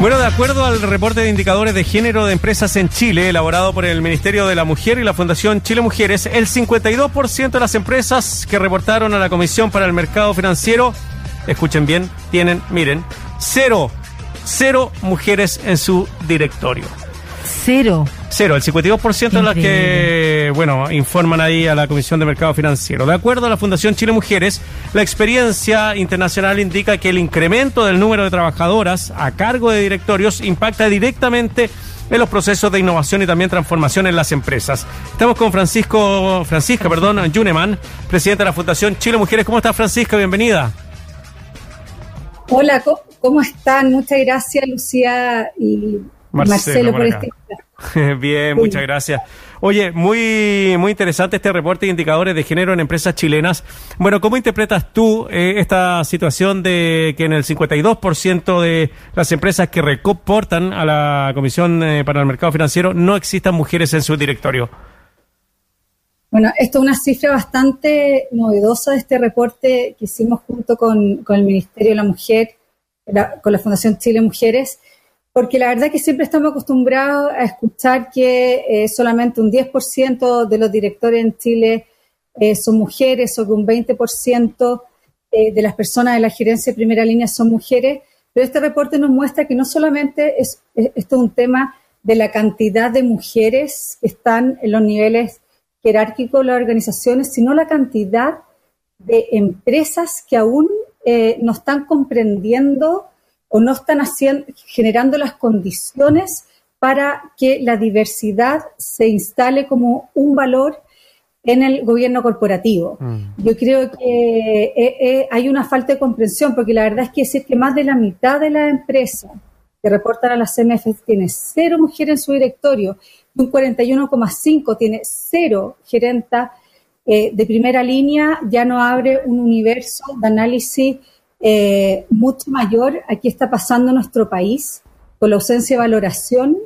Bueno, de acuerdo al reporte de indicadores de género de empresas en Chile, elaborado por el Ministerio de la Mujer y la Fundación Chile Mujeres, el 52% de las empresas que reportaron a la Comisión para el Mercado Financiero, escuchen bien, tienen, miren, cero, cero mujeres en su directorio. Cero. Cero, el 52% de las que, bueno, informan ahí a la Comisión de Mercado Financiero. De acuerdo a la Fundación Chile Mujeres, la experiencia internacional indica que el incremento del número de trabajadoras a cargo de directorios impacta directamente en los procesos de innovación y también transformación en las empresas. Estamos con Francisco, Francisca, perdón, Juneman, presidente de la Fundación Chile Mujeres. ¿Cómo está Francisca? Bienvenida. Hola, ¿cómo están? Muchas gracias, Lucía y Marcelo, por este. Bien, muchas gracias. Oye, muy, muy interesante este reporte de indicadores de género en empresas chilenas. Bueno, ¿cómo interpretas tú eh, esta situación de que en el 52% de las empresas que reportan a la Comisión eh, para el Mercado Financiero no existan mujeres en su directorio? Bueno, esto es una cifra bastante novedosa de este reporte que hicimos junto con, con el Ministerio de la Mujer, con la Fundación Chile Mujeres porque la verdad es que siempre estamos acostumbrados a escuchar que eh, solamente un 10% de los directores en Chile eh, son mujeres o que un 20% eh, de las personas de la gerencia de primera línea son mujeres, pero este reporte nos muestra que no solamente es, esto es un tema de la cantidad de mujeres que están en los niveles jerárquicos de las organizaciones, sino la cantidad de empresas que aún no están comprendiendo o no están haciendo, generando las condiciones para que la diversidad se instale como un valor en el gobierno corporativo. Mm. Yo creo que eh, eh, hay una falta de comprensión, porque la verdad es que decir que más de la mitad de las empresas que reportan a la CMF tiene cero mujeres en su directorio y un 41,5 tiene cero gerenta eh, de primera línea, ya no abre un universo de análisis eh, mucho mayor a qué está pasando en nuestro país con la ausencia de valoración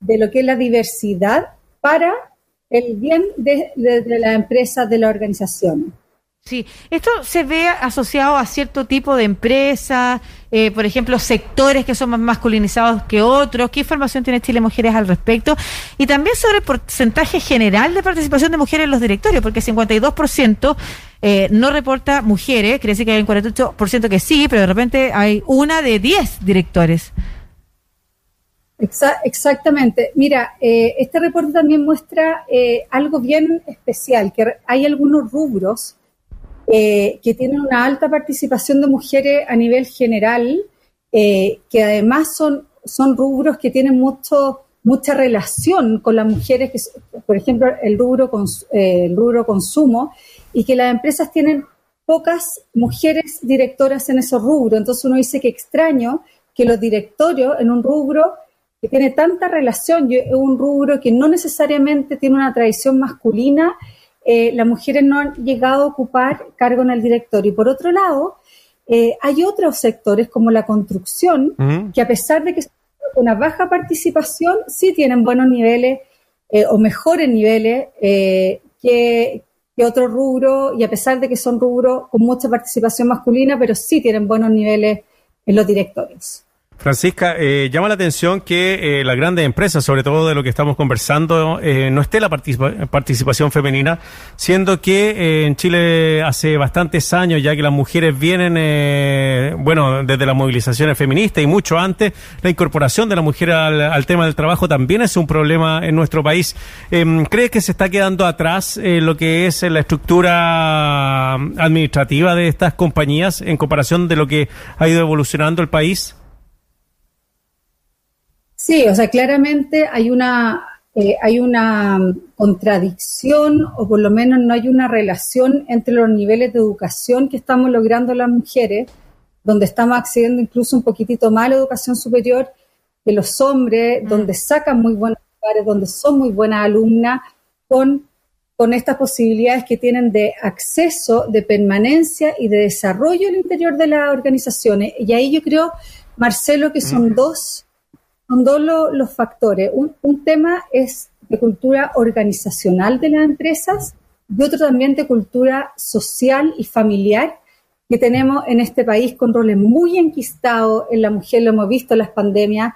de lo que es la diversidad para el bien de, de, las empresas, de la organización. Sí, esto se ve asociado a cierto tipo de empresas, eh, por ejemplo, sectores que son más masculinizados que otros. ¿Qué información tiene Chile Mujeres al respecto? Y también sobre el porcentaje general de participación de mujeres en los directorios, porque 52% eh, no reporta mujeres, decir que hay un 48% que sí, pero de repente hay una de 10 directores. exactamente. Mira, eh, este reporte también muestra eh, algo bien especial, que hay algunos rubros eh, que tienen una alta participación de mujeres a nivel general, eh, que además son, son rubros que tienen mucho, mucha relación con las mujeres, que, por ejemplo, el rubro, eh, el rubro consumo, y que las empresas tienen pocas mujeres directoras en esos rubros. Entonces uno dice que extraño que los directorios en un rubro que tiene tanta relación, es un rubro que no necesariamente tiene una tradición masculina, eh, las mujeres no han llegado a ocupar cargo en el directorio. Y por otro lado, eh, hay otros sectores como la construcción, que a pesar de que son una baja participación, sí tienen buenos niveles eh, o mejores niveles que, que otros rubros, y a pesar de que son rubros con mucha participación masculina, pero sí tienen buenos niveles en los directorios. Francisca, eh, llama la atención que eh, las grandes empresas, sobre todo de lo que estamos conversando, eh, no esté la participación femenina, siendo que en Chile hace bastantes años ya que las mujeres vienen, bueno, desde las movilizaciones feministas y mucho antes, la incorporación de la mujer al, tema del trabajo también es un problema en nuestro país. Em, ¿Crees que se está quedando atrás lo que es la estructura administrativa de estas compañías en comparación de lo que ha ido evolucionando el país? Sí, o sea, claramente hay una, eh, hay una contradicción o por lo menos no hay una relación entre los niveles de educación que estamos logrando las mujeres, donde estamos accediendo incluso un poquitito más a la educación superior que los hombres, mm. donde sacan muy buenos lugares, donde son muy buenas alumnas, con, con estas posibilidades que tienen de acceso, de permanencia y de desarrollo al interior de las organizaciones. Y ahí yo creo, Marcelo, que son mm. dos son dos los factores. Un, tema es de cultura organizacional de las empresas y otro también de cultura social y familiar que tenemos en este país con roles muy enquistados en la mujer, lo hemos visto en las pandemias,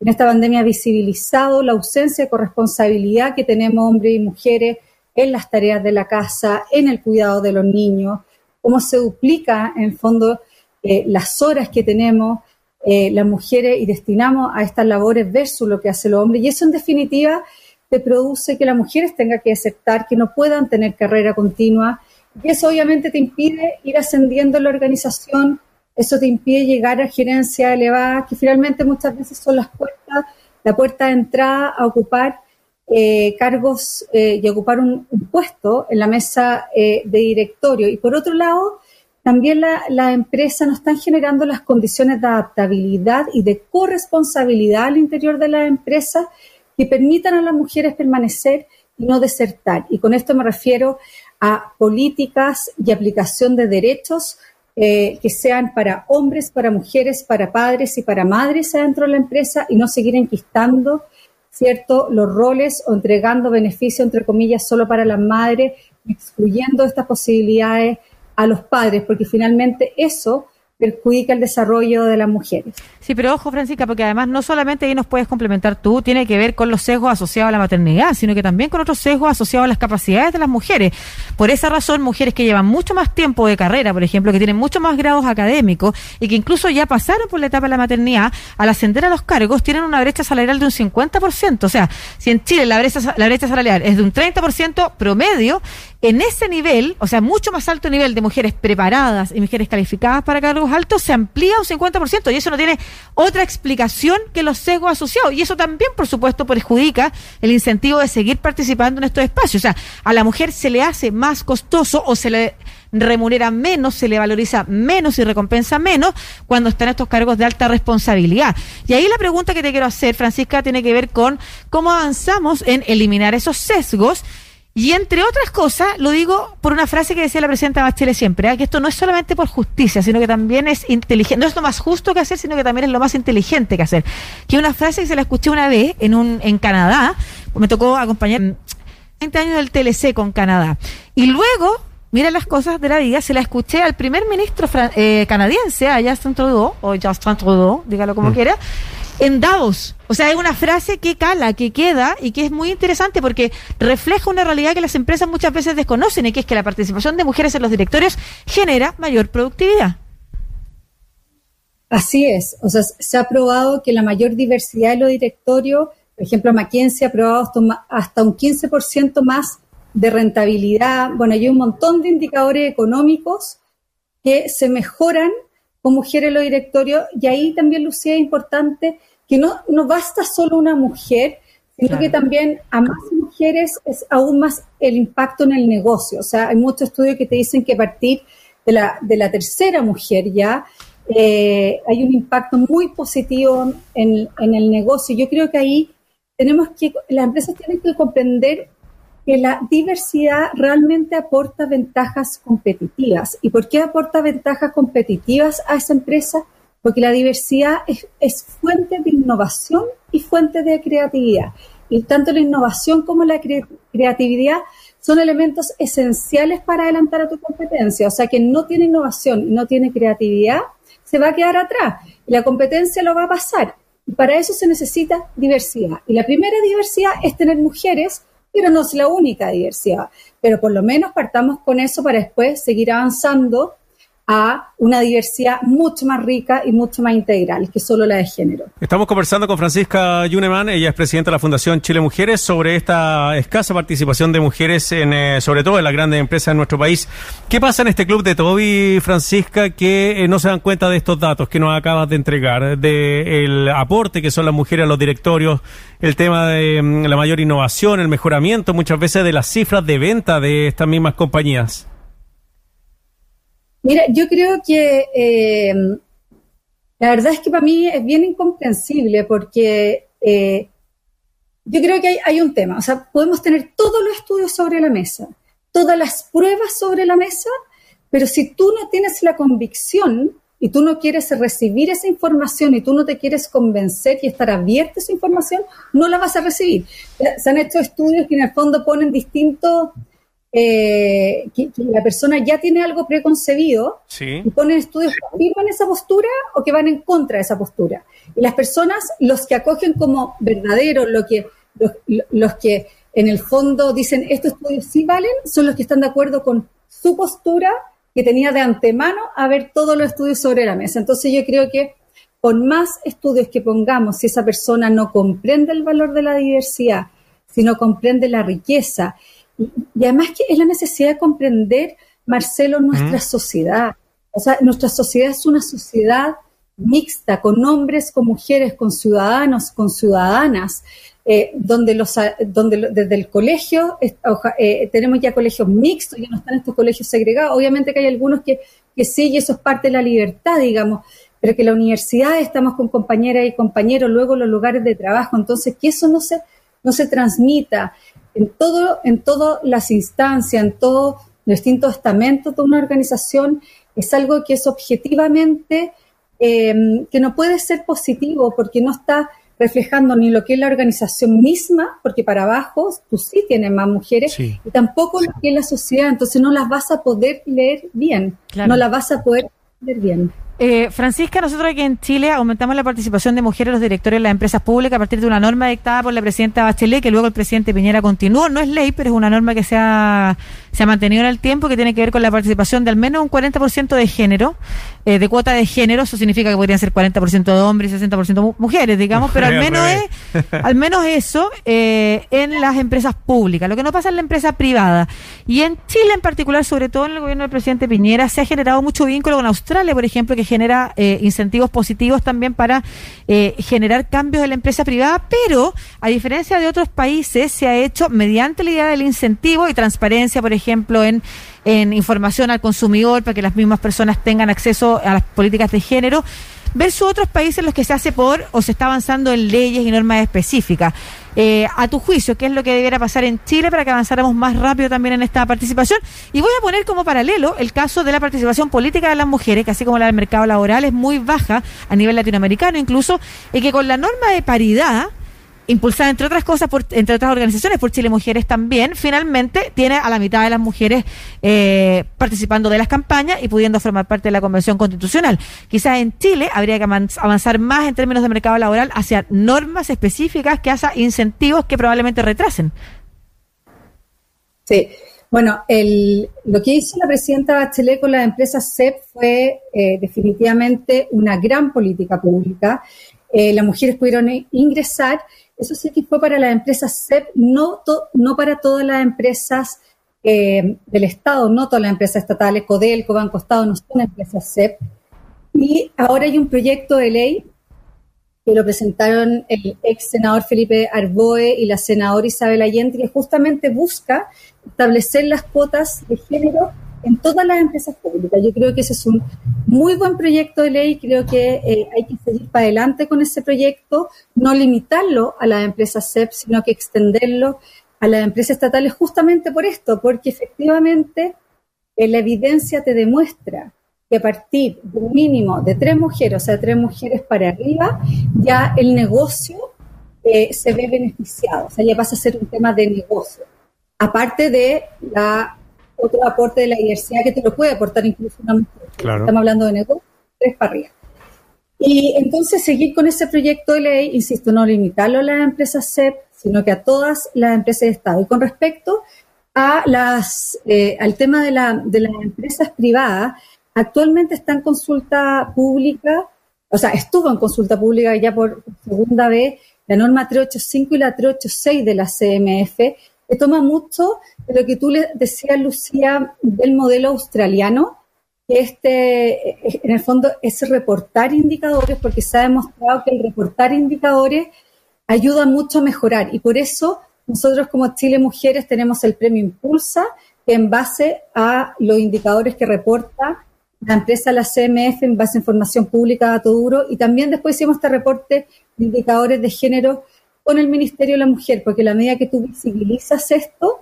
en esta pandemia ha visibilizado la ausencia de corresponsabilidad que tenemos hombres y mujeres en las tareas de la casa, en el cuidado de los niños, cómo se duplica en el fondo eh, las horas que tenemos eh, las mujeres y destinamos a estas labores versus lo que hace el hombre. Y eso en definitiva te produce que las mujeres tengan que aceptar que no puedan tener carrera continua. Y eso obviamente te impide ir ascendiendo en la organización, eso te impide llegar a gerencia elevada, que finalmente muchas veces son las puertas, la puerta de entrada a ocupar eh, cargos eh, y ocupar un, puesto en la mesa de directorio. Y por otro lado, también las la empresas no están generando las condiciones de adaptabilidad y de corresponsabilidad al interior de la empresa que permitan a las mujeres permanecer y no desertar. Y con esto me refiero a políticas y aplicación de derechos eh, que sean para hombres, para mujeres, para padres y para madres adentro de la empresa y no seguir enquistando cierto los roles o entregando beneficios entre comillas solo para las madres, excluyendo estas posibilidades a los padres, porque finalmente eso perjudica el desarrollo de las mujeres. Sí, pero ojo, Francisca, porque además no solamente ahí nos puedes complementar tú, tiene que ver con los sesgos asociados a la maternidad, sino que también con otros sesgos asociados a las capacidades de las mujeres. Por esa razón, mujeres que llevan mucho más tiempo de carrera, por ejemplo, que tienen mucho más grados académicos y que incluso ya pasaron por la etapa de la maternidad, al ascender a los cargos, tienen una brecha salarial de un 50%. O sea, si en Chile la brecha, la brecha salarial es de un 30% promedio, en ese nivel, o sea, mucho más alto nivel de mujeres preparadas y mujeres calificadas para cargos altos, se amplía un 50%. Y eso no tiene otra explicación que los sesgos asociados. Y eso también, por supuesto, perjudica el incentivo de seguir participando en estos espacios. O sea, a la mujer se le hace más costoso o se le remunera menos, se le valoriza menos y recompensa menos cuando están estos cargos de alta responsabilidad. Y ahí la pregunta que te quiero hacer, Francisca, tiene que ver con cómo avanzamos en eliminar esos sesgos y entre otras cosas, lo digo por una frase que decía la presidenta Bachelet siempre, ¿eh? que esto no es solamente por justicia, sino que también es inteligente, no es lo más justo que hacer, sino que también es lo más inteligente que hacer. Que una frase que se la escuché una vez en un en Canadá, me tocó acompañar 20 años del TLC con Canadá. Y luego, mira las cosas de la vida, se la escuché al primer ministro eh, canadiense, a Justin Trudeau, o Justin Trudeau, dígalo como mm. quiera, en Davos. O sea, es una frase que cala, que queda y que es muy interesante porque refleja una realidad que las empresas muchas veces desconocen y que es que la participación de mujeres en los directorios genera mayor productividad. Así es. O sea, se ha probado que la mayor diversidad de los directorios, por ejemplo, McKinsey ha probado hasta un 15% más de rentabilidad. Bueno, hay un montón de indicadores económicos que se mejoran con mujeres en los directorios y ahí también, Lucía, es importante que no, no basta solo una mujer, sino que también a más mujeres es aún más el impacto en el negocio. O sea, hay muchos estudios que te dicen que a partir de la, de la tercera mujer ya eh, hay un impacto muy positivo en, en el negocio. Yo creo que ahí tenemos que, las empresas tienen que comprender que la diversidad realmente aporta ventajas competitivas. ¿Y por qué aporta ventajas competitivas a esa empresa? Porque la diversidad es, fuente de innovación y fuente de creatividad. Y tanto la innovación como la creatividad son elementos esenciales para adelantar a tu competencia. O sea, que no tiene innovación y no tiene creatividad, se va a quedar atrás. Y la competencia lo va a pasar. Y para eso se necesita diversidad. Y la primera diversidad es tener mujeres, pero no es la única diversidad. Pero por lo menos partamos con eso para después seguir avanzando a una diversidad mucho más rica y mucho más integral que solo la de género. Estamos conversando con Francisca Yuneman, ella es presidenta de la Fundación Chile Mujeres, sobre esta escasa participación de mujeres, en, eh, sobre todo en las grandes empresas en nuestro país. ¿Qué pasa en este club de Toby, Francisca, que eh, no se dan cuenta de estos datos que nos acabas de entregar, del aporte que son las mujeres a los directorios, el tema de mm, la mayor innovación, el mejoramiento muchas veces de las cifras de venta de estas mismas compañías? Mira, yo creo que eh, la verdad es que para mí es bien incomprensible porque eh, yo creo que hay, un tema. O sea, podemos tener todos los estudios sobre la mesa, todas las pruebas sobre la mesa, pero si tú no tienes la convicción y tú no quieres recibir esa información y tú no te quieres convencer y estar abierto a esa información, no la vas a recibir. Se han hecho estudios que en el fondo ponen distintos eh, que, la persona ya tiene algo preconcebido y ponen estudios que afirman esa postura o que van en contra de esa postura. Y las personas, los que acogen como verdadero, lo que, los, que en el fondo dicen estos estudios sí valen, son los que están de acuerdo con su postura que tenía de antemano a ver todos los estudios sobre la mesa. Entonces yo creo que con más estudios que pongamos, si esa persona no comprende el valor de la diversidad, si no comprende la riqueza, y, además que es la necesidad de comprender, Marcelo, nuestra sociedad. O sea, nuestra sociedad es una sociedad mixta, con hombres, con mujeres, con ciudadanos, con ciudadanas, eh, donde, los, donde desde el colegio eh, tenemos ya colegios mixtos, ya no están estos colegios segregados. Obviamente que hay algunos que, que sí, y eso es parte de la libertad, digamos, pero que la universidad estamos con compañeras y compañeros, luego los lugares de trabajo, entonces que eso no se, no se transmita en todo, en todas las instancias, en todos los distintos estamentos de una organización, es algo que es objetivamente, eh, que no puede ser positivo porque no está reflejando ni lo que es la organización misma, porque para abajo tú sí tienes más mujeres, y tampoco lo que es la sociedad, entonces no las vas a poder leer bien, no las vas a poder leer bien. Eh, Francisca, nosotros aquí en Chile aumentamos la participación de mujeres en los directores de las empresas públicas a partir de una norma dictada por la presidenta Bachelet, que luego el presidente Piñera continuó. No es ley, pero es una norma que se ha, se ha mantenido en el tiempo, que tiene que ver con la participación de al menos un 40% de género, eh, de cuota de género. Eso significa que podrían ser 40% de hombres y 60% mujeres, digamos, pero al menos, es, al menos eso eh, en las empresas públicas. Lo que no pasa en la empresa privada. Y en Chile en particular, sobre todo en el gobierno del presidente Piñera, se ha generado mucho vínculo con Australia, por ejemplo, que genera eh, incentivos positivos también para eh, generar cambios en la empresa privada, pero a diferencia de otros países se ha hecho mediante la idea del incentivo y transparencia, por ejemplo, en, en información al consumidor para que las mismas personas tengan acceso a las políticas de género versus otros países en los que se hace por o se está avanzando en leyes y normas específicas. Eh, a tu juicio, ¿qué es lo que debiera pasar en Chile para que avanzáramos más rápido también en esta participación? Y voy a poner como paralelo el caso de la participación política de las mujeres, que así como la del mercado laboral es muy baja a nivel latinoamericano incluso, y que con la norma de paridad impulsada entre otras cosas, por, entre otras organizaciones, por Chile Mujeres también, finalmente tiene a la mitad de las mujeres eh, participando de las campañas y pudiendo formar parte de la Convención Constitucional. Quizás en Chile habría que avanzar más en términos de mercado laboral hacia normas específicas que hacen incentivos que probablemente retrasen. Sí. Bueno, el, lo que hizo la presidenta Bachelet con la empresa CEP fue eh, definitivamente una gran política pública. Eh, las mujeres pudieron ingresar eso sí que fue para las empresas CEP, no, para todas las empresas eh, del Estado, no todas las empresas estatales, Codelco, Banco Estado, no son empresas CEP. Y ahora hay un proyecto de ley que lo presentaron el ex senador Felipe Arboe y la senadora Isabel Allende, que justamente busca establecer las cuotas de género en todas las empresas públicas. Yo creo que ese es un muy buen proyecto de ley, creo que eh, hay que seguir para adelante con ese proyecto, no limitarlo a las empresas CEP, sino que extenderlo a las empresas estatales justamente por esto, porque efectivamente eh, la evidencia te demuestra que a partir de un mínimo de tres mujeres, o sea, tres mujeres para arriba, ya el negocio eh, se ve beneficiado, o sea, ya pasa a ser un tema de negocio. Aparte de la otro aporte de la diversidad que te lo puede aportar incluso una mujer. Estamos hablando de negocio, tres para Y entonces seguir con ese proyecto de ley, insisto, no limitarlo a las empresas CEP, sino que a todas las empresas de Estado. Y con respecto a las, eh, al tema de, la, de las empresas privadas, actualmente está en consulta pública, o sea, estuvo en consulta pública ya por segunda vez la norma 385 y la 386 de la CMF, que toma mucho de lo que tú le decías, Lucía, del modelo australiano, que este, eh, en el fondo, es reportar indicadores, porque se ha demostrado que el reportar indicadores ayuda mucho a mejorar. Y por eso nosotros como Chile Mujeres tenemos el premio Impulsa, que en base a los indicadores que reporta la empresa, la CMF, en base a información pública, dato duro, y también después hicimos este reporte de indicadores de género con el Ministerio de la Mujer, porque la medida que tú visibilizas esto,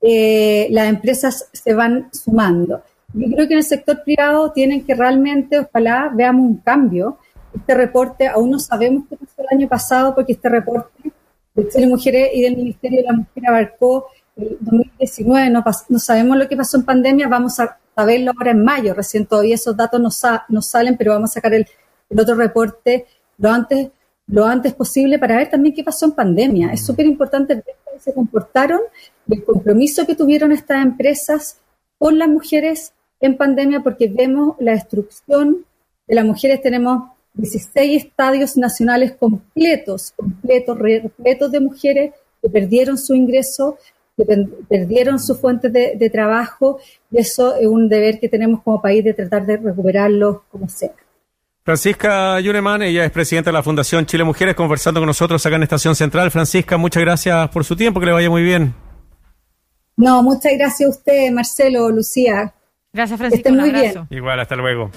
eh, las empresas se van sumando. Yo creo que en el sector privado tienen que realmente, ojalá veamos un cambio. Este reporte, aún no sabemos qué pasó el año pasado, porque este reporte de Chile Mujeres y del Ministerio de la Mujer abarcó el 2019, no, no sabemos lo que pasó en pandemia, vamos a saberlo ahora en mayo, recién todavía esos datos no, salen, pero vamos a sacar el, otro reporte lo antes, lo antes posible para ver también qué pasó en pandemia. Es súper importante ver cómo se comportaron, el compromiso que tuvieron estas empresas con las mujeres en pandemia, porque vemos la destrucción de las mujeres, tenemos 16 estadios nacionales completos, completos, repletos de mujeres que perdieron su ingreso, que perdieron su fuente de, trabajo, y eso es un deber que tenemos como país de tratar de recuperarlo como sea. Francisca Yuneman, ella es presidenta de la Fundación Chile Mujeres, conversando con nosotros acá en Estación Central. Francisca, muchas gracias por su tiempo, que le vaya muy bien. No, muchas gracias a usted, Marcelo, Lucía. Gracias, Francisca. muy bien. Igual, hasta luego.